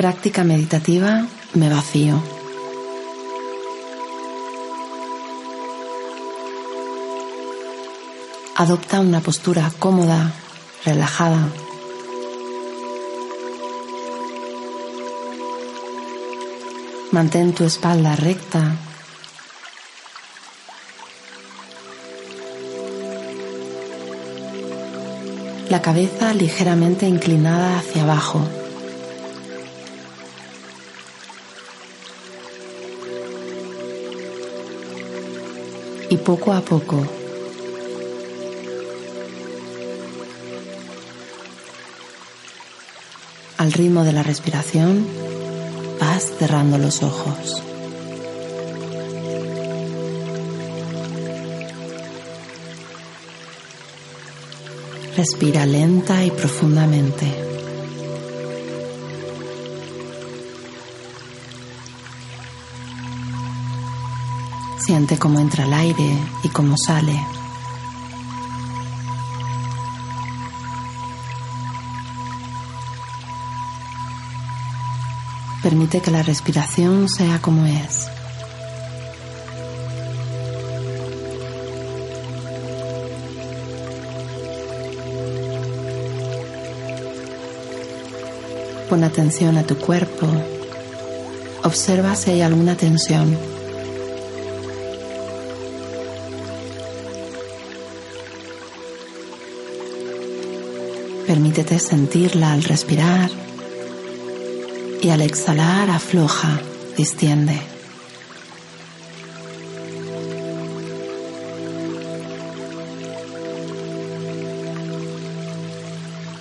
Práctica meditativa, me vacío. Adopta una postura cómoda, relajada. Mantén tu espalda recta. La cabeza ligeramente inclinada hacia abajo. Poco a poco al ritmo de la respiración vas cerrando los ojos. Respira lenta y profundamente. Siente cómo entra el aire y cómo sale. Permite que la respiración sea como es. Pon atención a tu cuerpo. Observa si hay alguna tensión. Permítete sentirla al respirar y al exhalar afloja, distiende.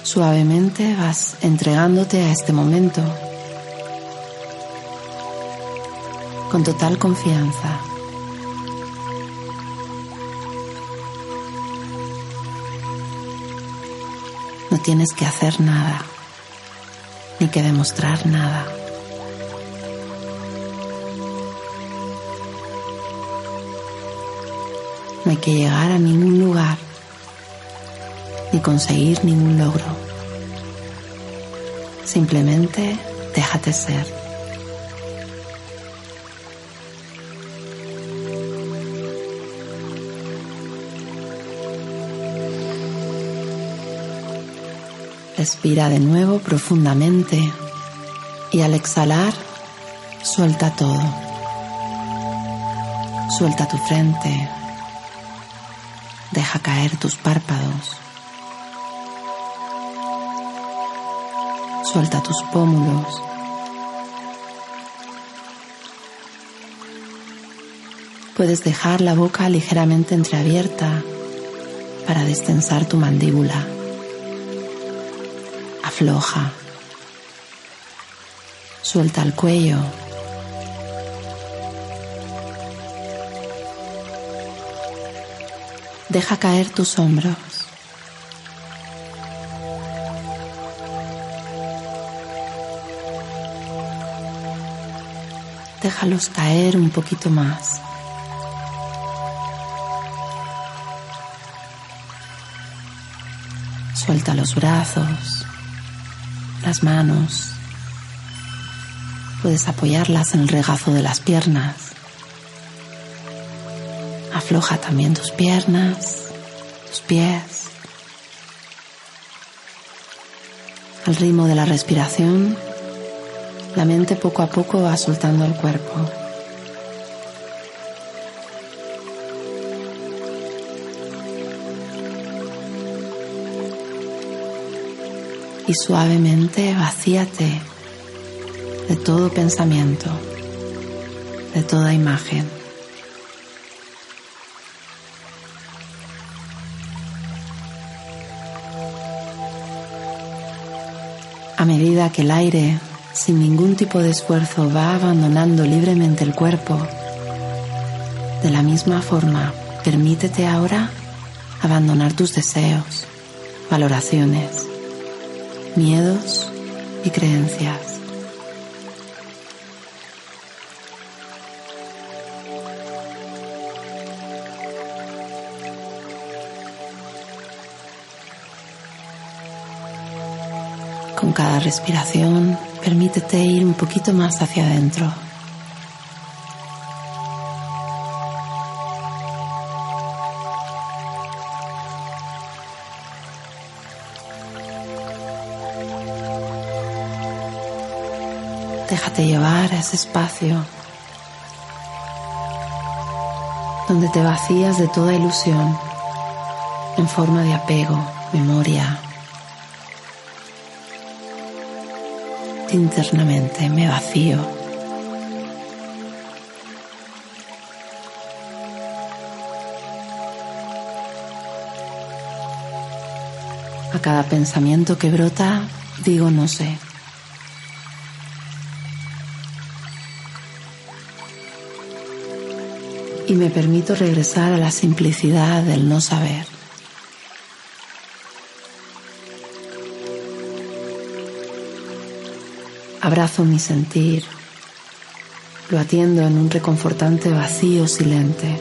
Suavemente vas entregándote a este momento con total confianza. No tienes que hacer nada, ni que demostrar nada. No hay que llegar a ningún lugar, ni conseguir ningún logro. Simplemente déjate ser. Respira de nuevo profundamente y al exhalar suelta todo. Suelta tu frente. Deja caer tus párpados. Suelta tus pómulos. Puedes dejar la boca ligeramente entreabierta para destensar tu mandíbula afloja. Suelta el cuello. Deja caer tus hombros. Déjalos caer un poquito más. Suelta los brazos las manos. Puedes apoyarlas en el regazo de las piernas. Afloja también tus piernas, tus pies. Al ritmo de la respiración, la mente poco a poco va soltando el cuerpo. Y suavemente vacíate de todo pensamiento, de toda imagen. A medida que el aire, sin ningún tipo de esfuerzo, va abandonando libremente el cuerpo, de la misma forma, permítete ahora abandonar tus deseos, valoraciones, miedos y creencias. Con cada respiración, permítete ir un poquito más hacia adentro. Déjate llevar a ese espacio donde te vacías de toda ilusión en forma de apego, memoria, internamente me vacío. A cada pensamiento que brota digo no sé. Y me permito regresar a la simplicidad del no saber. Abrazo mi sentir, lo atiendo en un reconfortante vacío silente,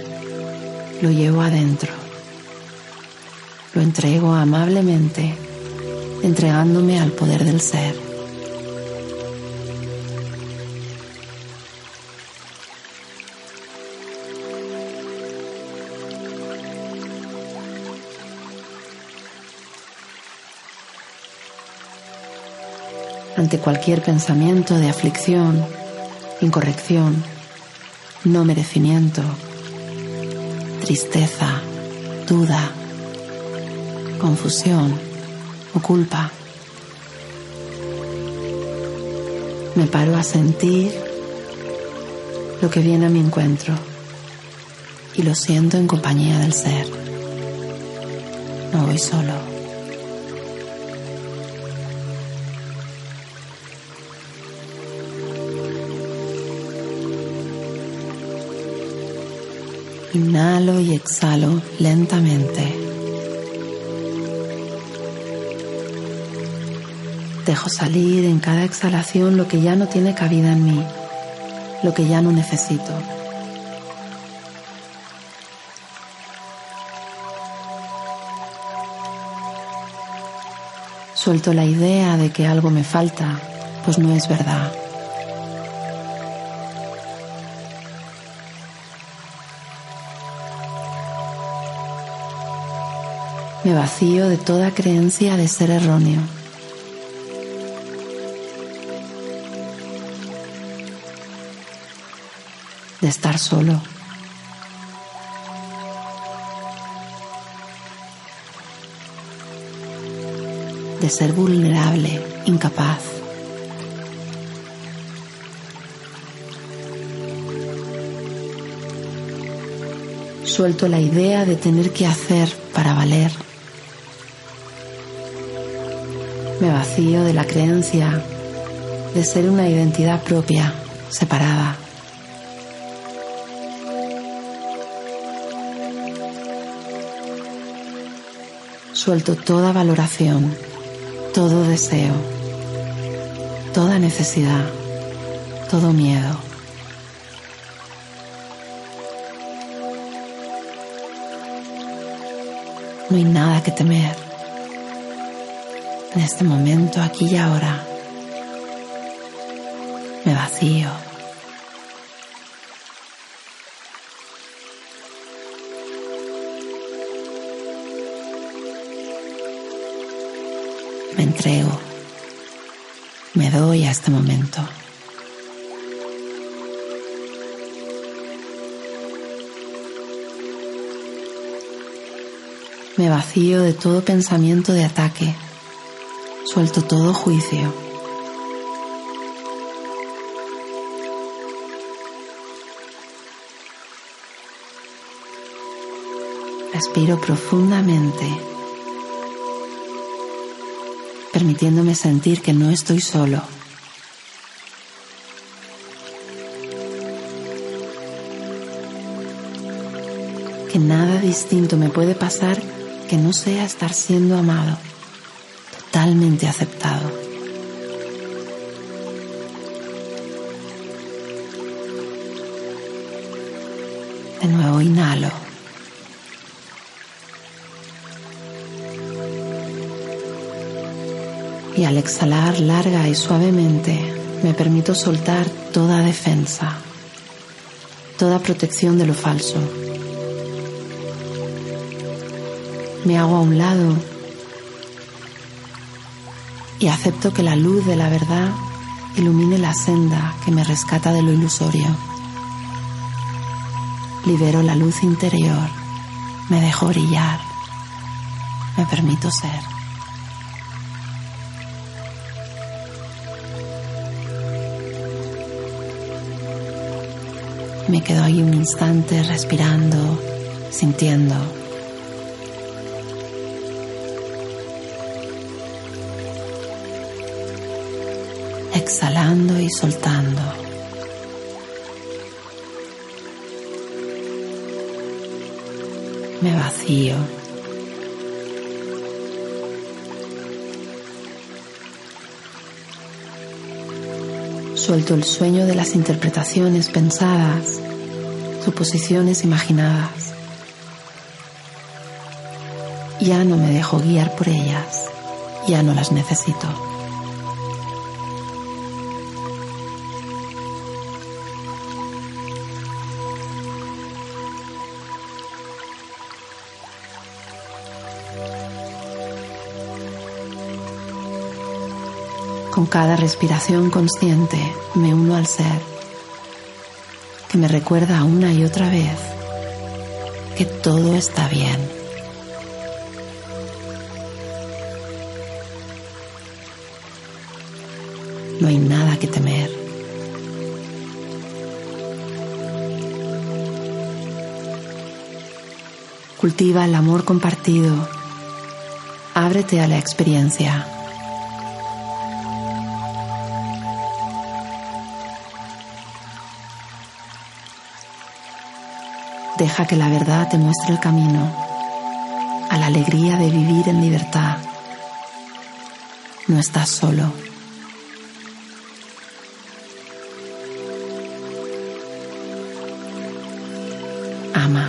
lo llevo adentro, lo entrego amablemente, entregándome al poder del ser. Ante cualquier pensamiento de aflicción, incorrección, no merecimiento, tristeza, duda, confusión o culpa. Me paro a sentir lo que viene a mi encuentro y lo siento en compañía del ser. No voy solo. Inhalo y exhalo lentamente. Dejo salir en cada exhalación lo que ya no tiene cabida en mí, lo que ya no necesito. Suelto la idea de que algo me falta, pues no es verdad. Me vacío de toda creencia de ser erróneo. De estar solo. De ser vulnerable, incapaz. Suelto la idea de tener que hacer para valer Me vacío de la creencia de ser una identidad propia, separada. Suelto toda valoración, todo deseo, toda necesidad, todo miedo. No hay nada que temer en este momento, aquí y ahora, me vacío. Me entrego, me doy a este momento. Me vacío de todo pensamiento de ataque Suelto todo juicio. Respiro profundamente, permitiéndome sentir que no estoy solo. Que nada distinto me puede pasar que no sea estar siendo amado, totalmente aceptado. De nuevo inhalo. Y al exhalar larga y suavemente, me permito soltar toda defensa, toda protección de lo falso. Me hago a un lado y acepto que la luz de la verdad ilumine la senda que me rescata de lo ilusorio. Libero la luz interior, me dejo brillar, me permito ser. Me quedo ahí un instante respirando, sintiendo. Exhalando y soltando. Me vacío. Suelto el sueño de las interpretaciones pensadas, suposiciones imaginadas. Ya no me dejo guiar por ellas, ya no las necesito. Con cada respiración consciente me uno al ser, que me recuerda una y otra vez que todo está bien. No hay nada que temer. Cultiva el amor compartido. Ábrete a la experiencia. Deja que la verdad te muestre el camino a la alegría de vivir en libertad. No estás solo. Ama.